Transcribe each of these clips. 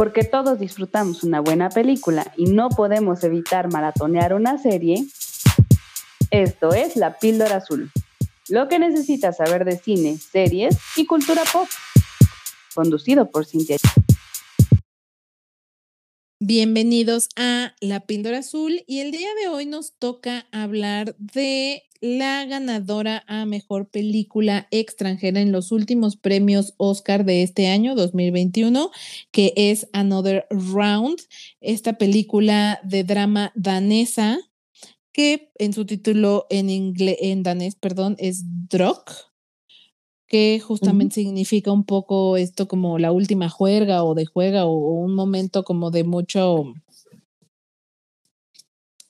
Porque todos disfrutamos una buena película y no podemos evitar maratonear una serie, esto es La Píldora Azul. Lo que necesitas saber de cine, series y cultura pop. Conducido por Cintia. Bienvenidos a La Píldora Azul y el día de hoy nos toca hablar de la ganadora a mejor película extranjera en los últimos premios Oscar de este año 2021, que es Another Round, esta película de drama danesa que en su título en en danés, perdón, es Drok, que justamente significa un poco esto como la última juerga o de juega o un momento como de mucho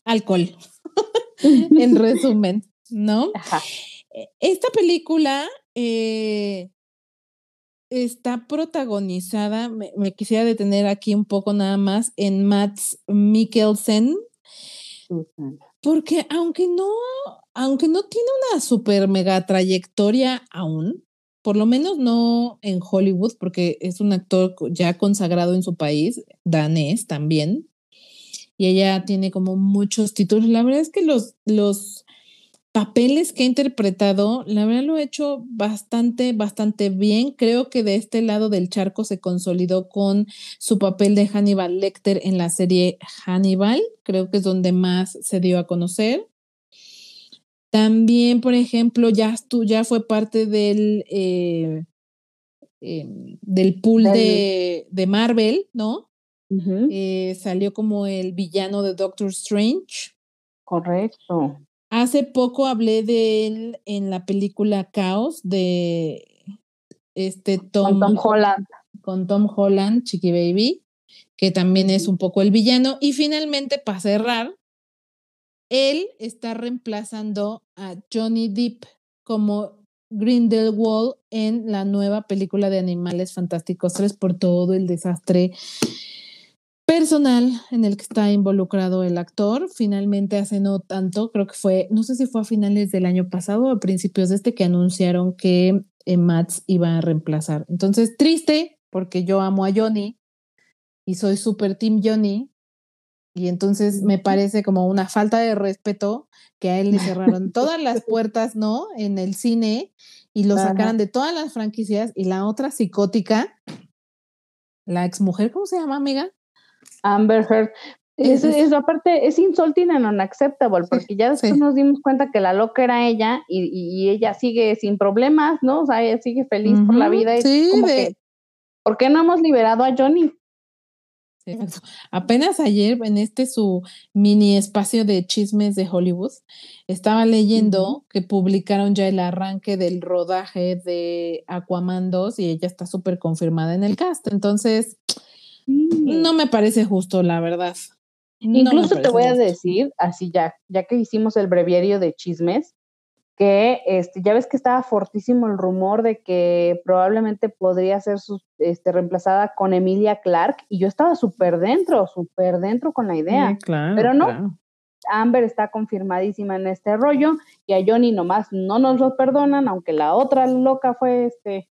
alcohol, en resumen. ¿no? E, esta película eh, está protagonizada, me, quisiera detener aquí un poco nada más, en Mats Mikkelsen, porque aunque no, aunque no tiene una super mega trayectoria aún, por lo menos no en Hollywood, porque es un actor ya consagrado en su país, danés también, y ella tiene como muchos títulos. La verdad es que los, los papeles que he interpretado, la verdad lo he hecho bastante, bastante bien. Creo que de este lado del charco se consolidó con su papel de Hannibal Lecter en la serie Hannibal. Creo que es donde más se dio a conocer. También, por ejemplo, ya, ya fue parte del, eh, em, del pool de, Marvel, ¿no? Eh, salió como el villano de Doctor Strange. Correcto. Hace poco hablé de él en la película Caos de este Tom, con Tom Holland. Con Tom Holland, Chiqui Baby, que también es un poco el villano. Y finalmente, para cerrar, él está reemplazando a Johnny Depp como Grindelwald en la nueva película de Animales Fantásticos 3 por todo el desastre personal en el que está involucrado el actor. Finalmente, hace no tanto, creo que fue, no sé si fue a finales del año pasado o a principios de este, que anunciaron que eh, iba a reemplazar. Entonces, triste, porque yo amo a Johnny y soy super team Johnny. Y entonces me parece como una falta de respeto que a él le cerraron todas las puertas, ¿no? En el cine y lo sacaran de todas las franquicias y la otra psicótica, la exmujer, ¿cómo se llama, amiga? Amber Heard. Es, es, aparte, es insulting and unacceptable, porque ya después nos dimos cuenta que la loca era ella y, ella sigue sin problemas, ¿no? O sea, ella sigue feliz por la vida. Y sí, como que, ¿por qué no hemos liberado a Johnny? Apenas ayer en este su mini espacio de chismes de Hollywood, estaba leyendo que publicaron ya el arranque del rodaje de Aquaman 2 y ella está súper confirmada en el cast. Entonces, no me parece justo, la verdad. Incluso te voy a decir, así ya, ya que hicimos el breviario de chismes, que este, ya ves que estaba fortísimo el rumor de que probablemente podría ser este, reemplazada con Emilia Clark, y yo estaba súper dentro, súper dentro con la idea. pero no, Amber está confirmadísima en este rollo, y a Johnny nomás no nos lo perdonan, aunque la otra loca fue este,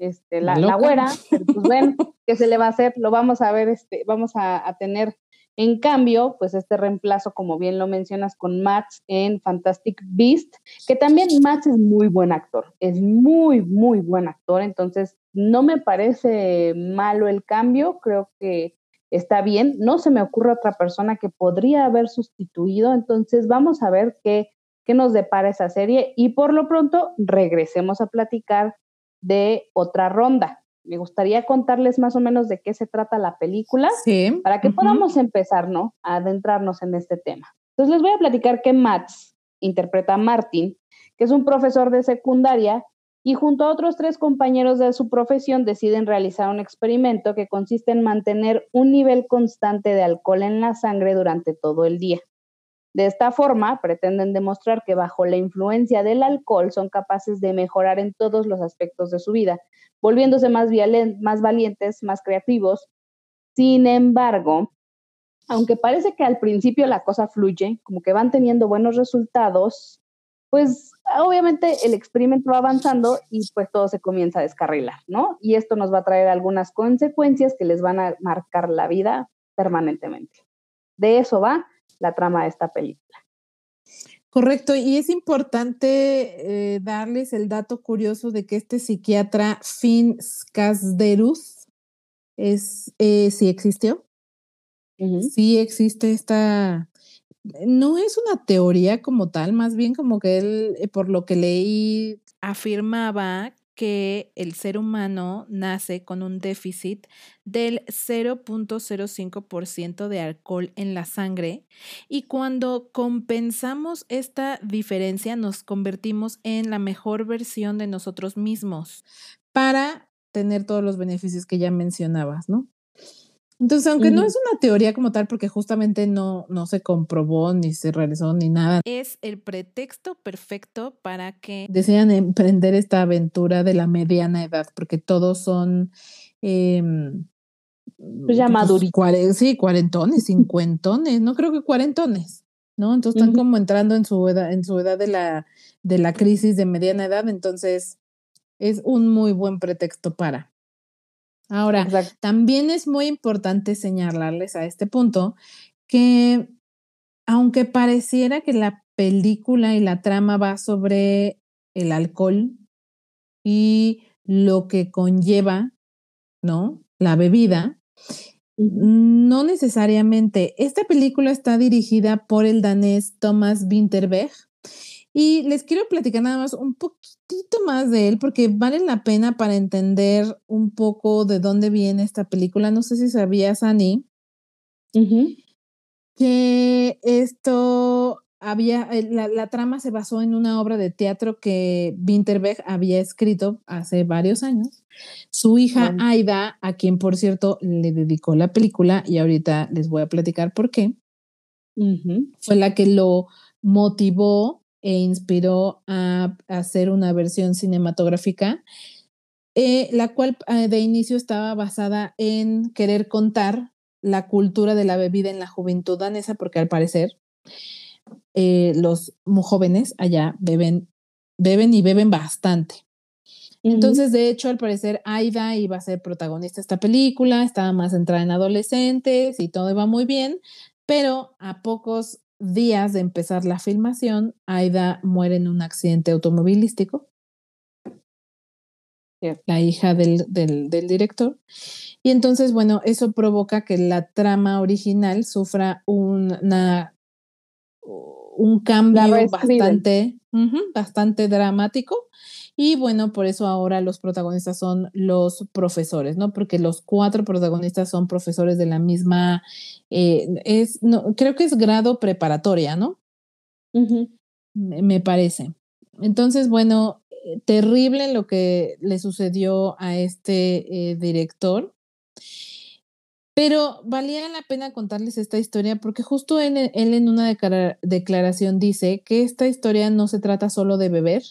este, la, la güera, pero pues bueno, ¿qué se le va a hacer? Lo vamos a ver, este, vamos a, tener en cambio, pues este reemplazo, como bien lo mencionas, con Max en Fantastic Beast, que también Max es muy buen actor, es muy, muy buen actor, entonces no me parece malo el cambio, creo que está bien, no se me ocurre otra persona que podría haber sustituido, entonces vamos a ver qué, qué nos depara esa serie y por lo pronto regresemos a platicar de otra ronda. Me gustaría contarles más o menos de qué se trata la película para que podamos empezar, ¿no? A adentrarnos en este tema. Entonces les voy a platicar que Mats interpreta a Martin, que es un profesor de secundaria y junto a otros tres compañeros de su profesión deciden realizar un experimento que consiste en mantener un nivel constante de alcohol en la sangre durante todo el día. De esta forma, pretenden demostrar que bajo la influencia del alcohol son capaces de mejorar en todos los aspectos de su vida, volviéndose más, valientes, más creativos. Sin embargo, aunque parece que al principio la cosa fluye, como que van teniendo buenos resultados, pues obviamente el experimento va avanzando y pues todo se comienza a descarrilar, ¿no? Y esto nos va a traer algunas consecuencias que les van a marcar la vida permanentemente. De eso va la trama de esta película. Correcto, y es importante eh, darles el dato curioso de que este psiquiatra Finn Skasderus es, eh, sí existió. Sí existe esta, no es una teoría como tal, más bien como que él, eh, por lo que leí, afirmaba que el ser humano nace con un déficit del 0.05% de alcohol en la sangre y cuando compensamos esta diferencia nos convertimos en la mejor versión de nosotros mismos para tener todos los beneficios que ya mencionabas, ¿no? Entonces, aunque no es una teoría como tal, porque justamente no, no se comprobó, ni se realizó, ni nada. Es el pretexto perfecto para que desean emprender esta aventura de la mediana edad, porque todos son... Eh, pues ya pues, sí, cuarentones, cincuentones, no creo que cuarentones, ¿no? Entonces están como entrando en su edad, en su edad de la, de la crisis de mediana edad, entonces es un muy buen pretexto para. Ahora, también es muy importante señalarles a este punto que aunque pareciera que la película y la trama va sobre el alcohol y lo que conlleva, ¿no? La bebida, no necesariamente. Esta película está dirigida por el danés Thomas Winterberg y les quiero platicar nada más un poquitito más de él porque vale la pena para entender un poco de dónde viene esta película. No sé si sabías, Ani, que esto había, eh, la, trama se basó en una obra de teatro que Winterberg había escrito hace varios años. Su hija Aida, a quien por cierto le dedicó la película, y ahorita les voy a platicar por qué, fue la que lo motivó e inspiró a, hacer una versión cinematográfica, eh, la cual eh, de inicio estaba basada en querer contar la cultura de la bebida en la juventud danesa, porque al parecer eh, los jóvenes allá beben, beben y beben bastante. Entonces, de hecho, al parecer, Aida iba a ser protagonista de esta película, estaba más centrada en adolescentes y todo iba muy bien, pero a pocos días de empezar la filmación, Aida muere en un accidente automovilístico. La hija del, del, director. Y entonces, bueno, eso provoca que la trama original sufra una, un cambio bastante, bastante dramático y bueno, por eso ahora los protagonistas son los profesores, ¿no? Porque los cuatro protagonistas son profesores de la misma, eh, es, no, creo que es grado preparatoria, ¿no? me, parece. Entonces, bueno, eh, terrible lo que le sucedió a este eh, director. Pero valía la pena contarles esta historia porque justo él en una declaración dice que esta historia no se trata solo de beber,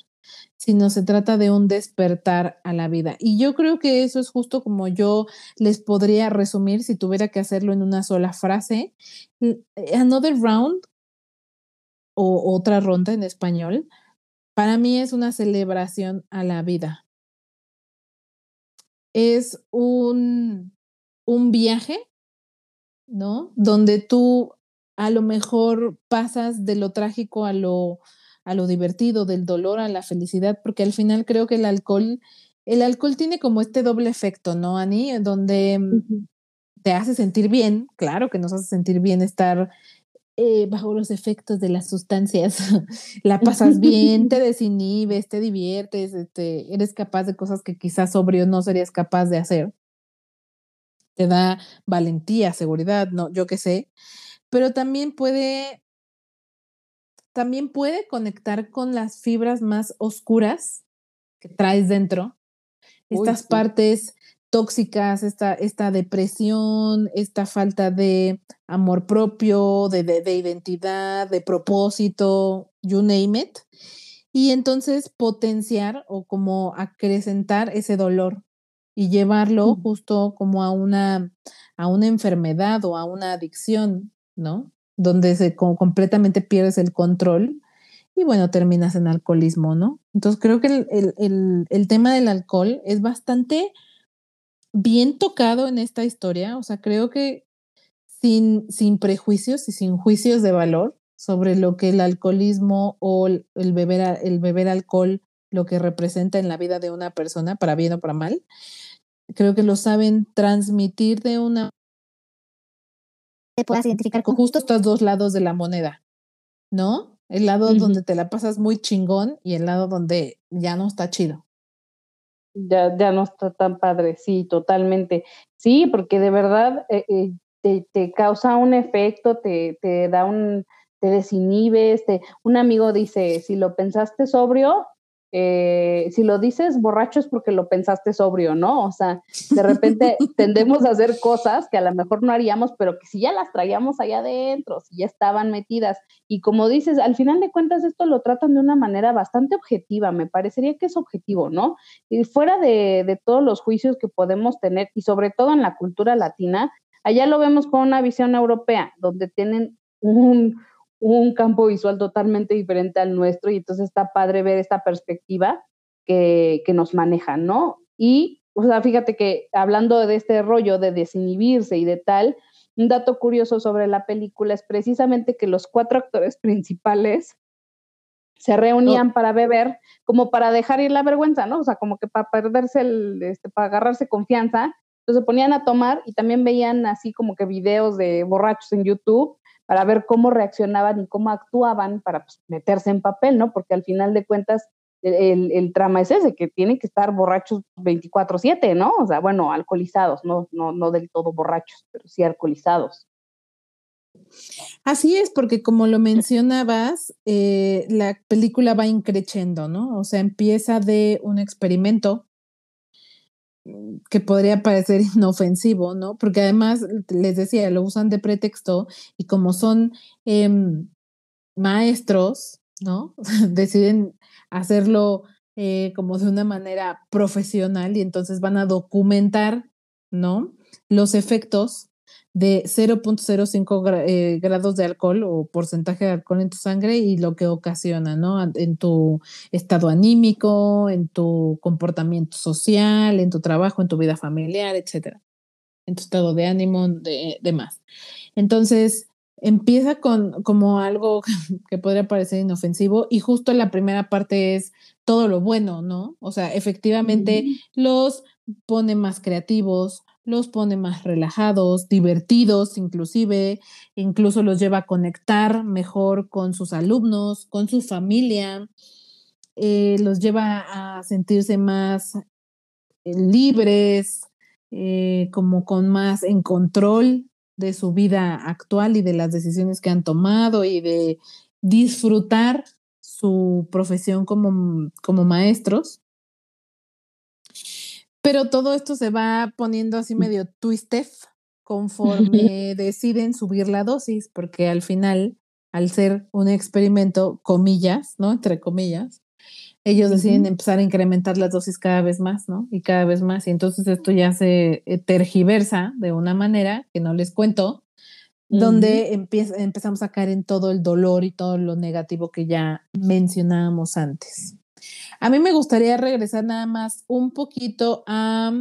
sino se trata de un despertar a la vida. Y yo creo que eso es justo como yo les podría resumir si tuviera que hacerlo en una sola frase. Eh, another round o otra ronda en español, para mí es una celebración a la vida. Es un, un viaje, ¿no? Donde tú a lo mejor pasas de lo trágico a lo, a lo divertido, del dolor a la felicidad, porque al final creo que el alcohol, el alcohol tiene como este doble efecto, ¿no, Ani? Donde mm, te hace sentir bien, claro que nos hace sentir bien estar eh, bajo los efectos de las sustancias, la pasas bien, te desinhibes, te diviertes, este, eres capaz de cosas que quizás sobrio no serías capaz de hacer. Te da valentía, seguridad, no, yo qué sé, pero también puede también puede conectar con las fibras más oscuras que traes dentro. Estas partes tóxicas, esta, esta depresión, esta falta de amor propio, de, de, identidad, de propósito, you name it. Y entonces potenciar o como acrecentar ese dolor y llevarlo justo como a una, a una enfermedad o a una adicción, ¿no? Donde se, completamente pierdes el control y bueno, terminas en alcoholismo, ¿no? Entonces creo que el, el, el, tema del alcohol es bastante bien tocado en esta historia, o sea, creo que sin, sin prejuicios y sin juicios de valor sobre lo que el alcoholismo o el, beber, el beber alcohol, lo que representa en la vida de una persona, para bien o para mal, creo que lo saben transmitir de una te puedas identificar con justo estos dos lados de la moneda, ¿no? El lado donde te la pasas muy chingón y el lado donde ya no está chido. Ya, ya no está tan padre, sí, totalmente. Sí, porque de verdad eh, eh, te, te, causa un efecto, te, te da un, te desinhibes, te, un amigo dice, si lo pensaste sobrio, eh, si lo dices borracho es porque lo pensaste sobrio, ¿no? O sea, de repente tendemos a hacer cosas que a lo mejor no haríamos, pero que si ya las traíamos allá adentro, si ya estaban metidas. Y como dices, al final de cuentas esto lo tratan de una manera bastante objetiva, me parecería que es objetivo, ¿no? Y fuera de, de todos los juicios que podemos tener, y sobre todo en la cultura latina, allá lo vemos con una visión europea, donde tienen un, un campo visual totalmente diferente al nuestro y entonces está padre ver esta perspectiva que, que nos maneja, ¿no? Y, o sea, fíjate que hablando de este rollo de desinhibirse y de tal, un dato curioso sobre la película es precisamente que los cuatro actores principales se reunían para beber, como para dejar ir la vergüenza, ¿no? O sea, como que para perderse el, este, para agarrarse confianza. Entonces se ponían a tomar y también veían así como que videos de borrachos en YouTube para ver cómo reaccionaban y cómo actuaban para pues, meterse en papel, ¿no? Porque al final de cuentas el, el, trama es ese, que tienen que estar borrachos 24/7, ¿no? O sea, bueno, alcoholizados, no, no, no del todo borrachos, pero sí alcoholizados. Así es, porque como lo mencionabas, eh, la película va increciendo, ¿no? O sea, empieza de un experimento que podría parecer inofensivo, ¿no? Porque además, les decía, lo usan de pretexto y como son em, maestros, ¿no? Deciden hacerlo eh, como de una manera profesional y entonces van a documentar, ¿no? Los efectos de 0.05 eh, grados de alcohol o porcentaje de alcohol en tu sangre y lo que ocasiona, ¿no? En tu estado anímico, en tu comportamiento social, en tu trabajo, en tu vida familiar, etcétera. En tu estado de ánimo, de demás. Entonces, empieza con como algo que podría parecer inofensivo y justo la primera parte es todo lo bueno, ¿no? O sea, efectivamente los pone más creativos, los pone más relajados, divertidos inclusive, incluso los lleva a conectar mejor con sus alumnos, con su familia, eh, los lleva a sentirse más eh, libres, eh, como con más en control de su vida actual y de las decisiones que han tomado y de disfrutar su profesión como, como maestros. Pero todo esto se va poniendo así mm. medio twisted conforme deciden subir la dosis, porque al final, al ser un experimento, comillas, ¿no? Entre comillas, ellos deciden empezar a incrementar las dosis cada vez más, ¿no? Y cada vez más. Y entonces esto ya se eh, tergiversa de una manera que no les cuento, donde empezamos a caer en todo el dolor y todo lo negativo que ya mencionábamos antes. A mí me gustaría regresar nada más un poquito a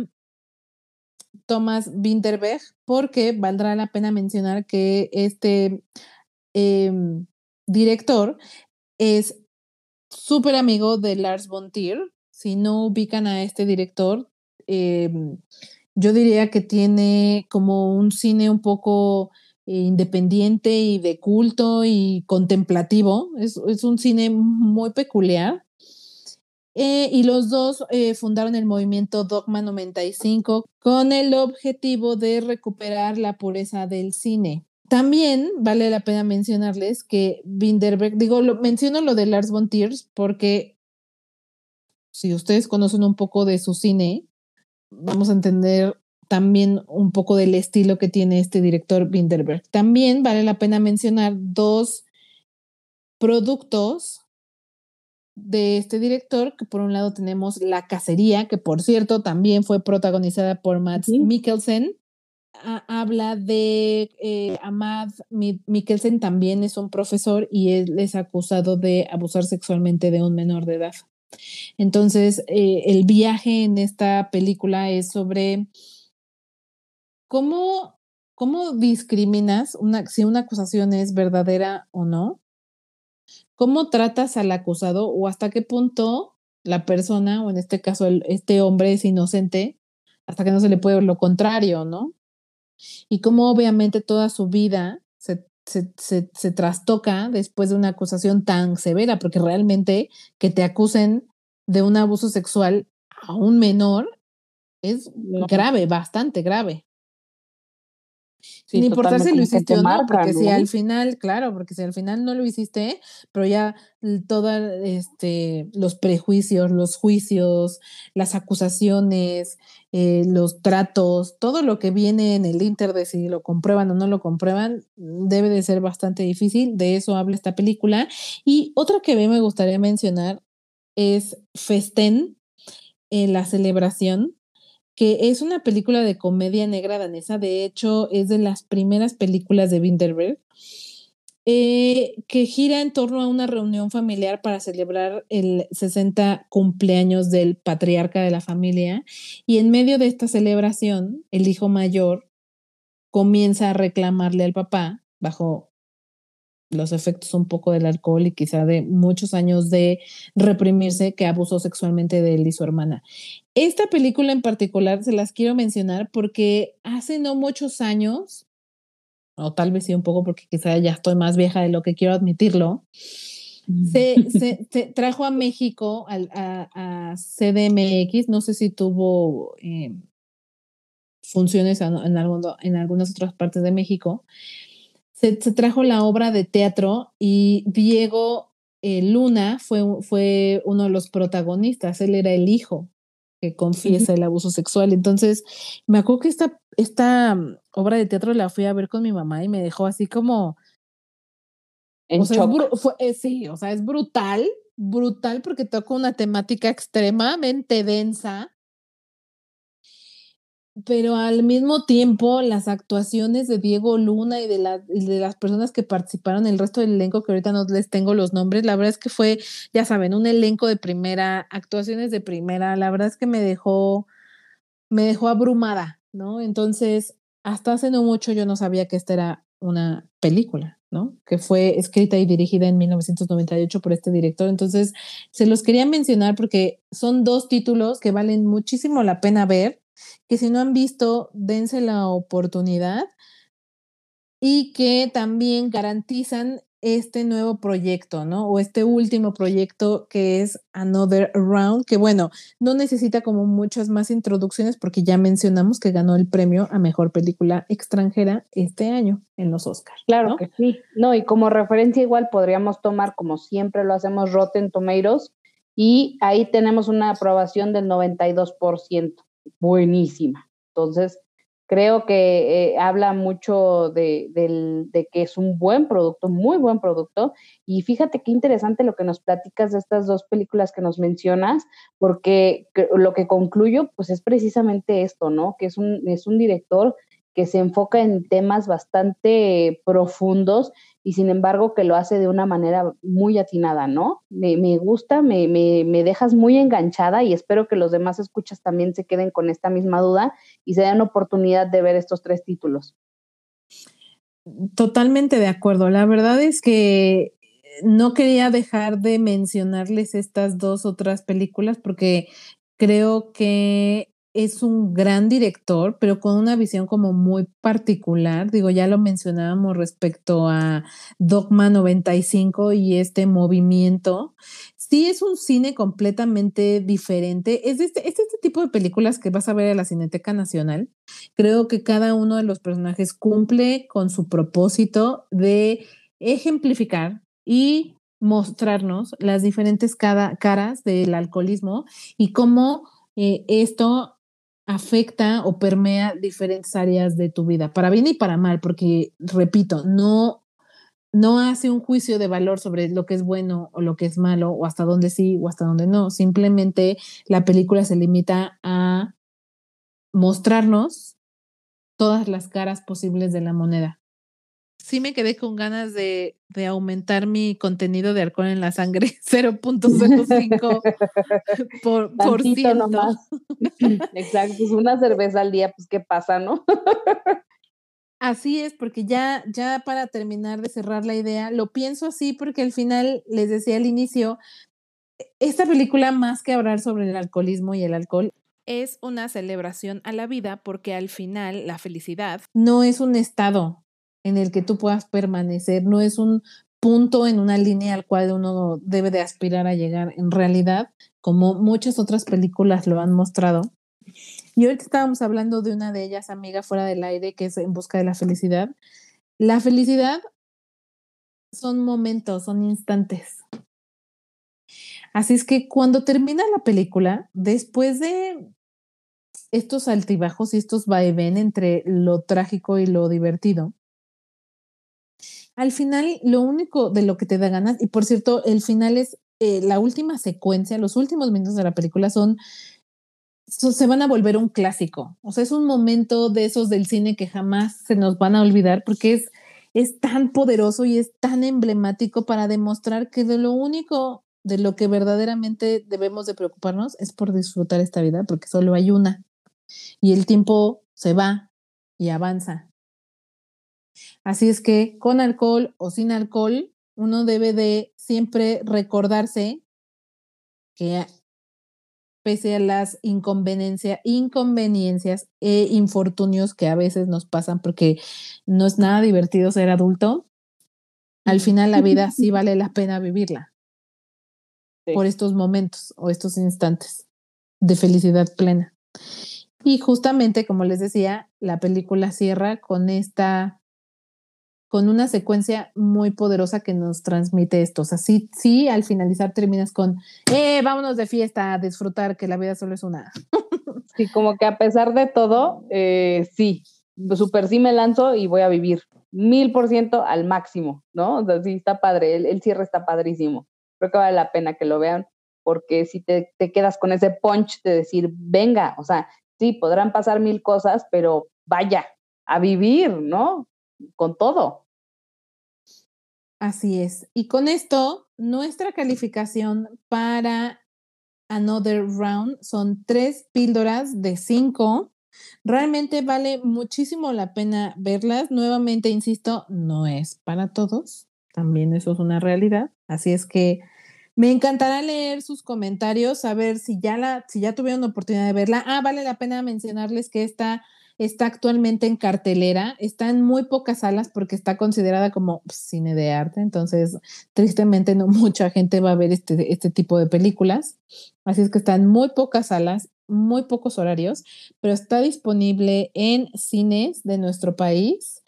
Thomas Winterberg, porque valdrá la pena mencionar que este em, director es súper amigo de Lars von Trier. Si no ubican a este director, em, yo diría que tiene como un cine un poco independiente y de culto y contemplativo. Es, es un cine muy peculiar. Eh, y los dos eh, fundaron el movimiento Dogma 95 con el objetivo de recuperar la pureza del cine. También vale la pena mencionarles que Binderberg, digo, menciono lo de Lars von Trier porque si ustedes conocen un poco de su cine, vamos a entender también un poco del estilo que tiene este director Binderberg. También vale la pena mencionar dos productos de este director, que por un lado tenemos La Cacería, que por cierto también fue protagonizada por Matt Mikkelsen. habla de eh, Ahmad Mikkelsen, también es un profesor y él es acusado de abusar sexualmente de un menor de edad. Entonces, eh, el viaje en esta película es sobre cómo, cómo discriminas una, si una acusación es verdadera o no, cómo tratas al acusado o hasta qué punto la persona, o en este caso este hombre es inocente, hasta que no se le puede ver lo contrario, ¿no? Y cómo obviamente toda su vida se, se, trastoca después de una acusación tan severa, porque realmente que te acusen de un abuso sexual a un menor es grave, bastante grave. Sin importar si lo hiciste o no, porque si al final, claro, porque si al final no lo hiciste, pero ya todos este, los prejuicios, los juicios, las acusaciones, eh, los tratos, todo lo que viene en el Inter de si lo comprueban o no lo comprueban, debe de ser bastante difícil. De eso habla esta película. Y otra que a mí me gustaría mencionar es Festen, en la celebración que es una película de comedia negra danesa, de hecho es de las primeras películas de Winterberg, eh, que gira en torno a una reunión familiar para celebrar el 60 cumpleaños del patriarca de la familia y en medio de esta celebración el hijo mayor comienza a reclamarle al papá bajo los efectos un poco del alcohol y quizá de muchos años de reprimirse que abusó sexualmente de él y su hermana. Esta película en particular se las quiero mencionar porque hace no muchos años, o tal vez sí un poco porque quizá ya estoy más vieja de lo que quiero admitirlo, se, se, trajo a México a, a, CDMX, no sé si tuvo eh, funciones en, en, en algunas otras partes de México, se, trajo la obra de teatro y Diego eh, Luna fue, fue uno de los protagonistas, él era el hijo que confiesa el abuso sexual. Entonces, me acuerdo que esta, esta obra de teatro la fui a ver con mi mamá y me dejó así como... En eh, sí, o sea, es brutal, brutal porque toca una temática extremadamente densa pero al mismo tiempo las actuaciones de Diego Luna y de, de las personas que participaron, el resto del elenco, que ahorita no les tengo los nombres, la verdad es que fue, ya saben, un elenco de primera, actuaciones de primera, la verdad es que me dejó, me dejó abrumada, ¿no? Entonces, hasta hace no mucho yo no sabía que esta era una película, ¿no? Que fue escrita y dirigida en 1998 por este director. Entonces, se los quería mencionar porque son dos títulos que valen muchísimo la pena ver que si no han visto, dense la oportunidad y que también garantizan este nuevo proyecto, ¿no? O este último proyecto que es Another Round, que bueno, no necesita como muchas más introducciones porque ya mencionamos que ganó el premio a mejor película extranjera este año en los Oscars. Claro que sí. No, y como referencia igual podríamos tomar, como siempre lo hacemos, Rotten Tomatoes, y ahí tenemos una aprobación del 92% buenísima. Entonces, creo que eh, habla mucho de, que es un buen producto, muy buen producto. Y fíjate qué interesante lo que nos platicas de estas dos películas que nos mencionas, porque lo que concluyo, pues es precisamente esto, ¿no? Que es un, es un director que se enfoca en temas bastante profundos y sin embargo que lo hace de una manera muy atinada, ¿no? Me, gusta, me, me, dejas muy enganchada y espero que los demás escuchas también se queden con esta misma duda y se den oportunidad de ver estos tres títulos. Totalmente de acuerdo. La verdad es que no quería dejar de mencionarles estas dos otras películas porque creo que es un gran director, pero con una visión como muy particular. Digo, ya lo mencionábamos respecto a Dogma 95 y este movimiento. Sí es un cine completamente diferente. Es este, es este tipo de películas que vas a ver en la Cineteca Nacional. Creo que cada uno de los personajes cumple con su propósito de ejemplificar y mostrarnos las diferentes caras del alcoholismo y cómo eh, esto afecta o permea diferentes áreas de tu vida, para bien y para mal, porque, repito, no, no hace un juicio de valor sobre lo que es bueno o lo que es malo, o hasta dónde sí o hasta dónde no. Simplemente la película se limita a mostrarnos todas las caras posibles de la moneda. Sí me quedé con ganas de, de aumentar mi contenido de alcohol en la sangre 0.05 por, por ciento. nomás. Exacto, pues una cerveza al día, pues qué pasa, ¿no? Así es, porque ya, ya para terminar de cerrar la idea, lo pienso así porque al final, les decía al inicio, esta película más que hablar sobre el alcoholismo y el alcohol, es una celebración a la vida porque al final la felicidad no es un estado en el que tú puedas permanecer, no es un punto en una línea al cual uno debe de aspirar a llegar. En realidad, como muchas otras películas lo han mostrado, y ahorita estábamos hablando de una de ellas, amiga, fuera del aire, que es En Busca de la Felicidad. La felicidad son momentos, son instantes. Así es que cuando termina la película, después de estos altibajos y estos ven entre lo trágico y lo divertido, al final lo único de lo que te da ganas, y por cierto, el final es eh, la última secuencia, los últimos minutos de la película son se van a volver un clásico. O sea, es un momento de esos del cine que jamás se nos van a olvidar porque es, es tan poderoso y es tan emblemático para demostrar que de lo único de lo que verdaderamente debemos de preocuparnos es por disfrutar esta vida, porque solo hay una. Y el tiempo se va y avanza. Así es que con alcohol o sin alcohol, uno debe de siempre recordarse que pese a las inconveniencias, inconveniencias e infortunios que a veces nos pasan porque no es nada divertido ser adulto, al final la vida sí vale la pena vivirla. Por estos momentos o estos instantes de felicidad plena. Y justamente, como les decía, la película cierra con esta con una secuencia muy poderosa que nos transmite esto. O sea, sí, sí, al finalizar terminas con, eh, vámonos de fiesta a disfrutar, que la vida solo es una. sí, como que a pesar de todo, eh, sí, súper sí me lanzo y voy a vivir mil por ciento al máximo, ¿no? O sea, sí, está padre, el, cierre está padrísimo. Creo que vale la pena que lo vean, porque si te, te quedas con ese punch de decir, venga, o sea, sí, podrán pasar mil cosas, pero vaya, a vivir, ¿no? Con todo. Así es. Y con esto, nuestra calificación para Another Round son tres píldoras de cinco. Realmente vale muchísimo la pena verlas. Nuevamente, insisto, no es para todos. También eso es una realidad. Así es que me encantará leer sus comentarios, saber si ya la, si ya tuvieron oportunidad de verla. Ah, vale la pena mencionarles que esta está actualmente en cartelera, está en muy pocas salas porque está considerada como cine de arte, entonces tristemente no mucha gente va a ver este, este tipo de películas, así es que está en muy pocas salas, muy pocos horarios, pero está disponible en cines de nuestro país.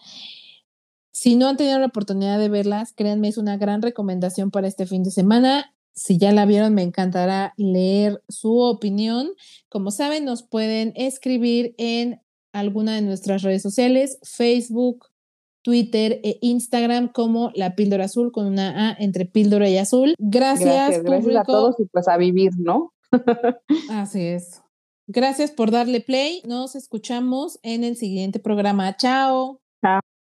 Si no han tenido la oportunidad de verlas, créanme, es una gran recomendación para este fin de semana. Si ya la vieron, me encantará leer su opinión. Como saben, nos pueden escribir en alguna de nuestras redes sociales, Facebook, Twitter e Instagram como La Píldora Azul con una A entre píldora y azul. Gracias, gracias, a todos y pues a vivir, ¿no? Así es. Gracias por darle play. Nos escuchamos en el siguiente programa. Chao. Chao.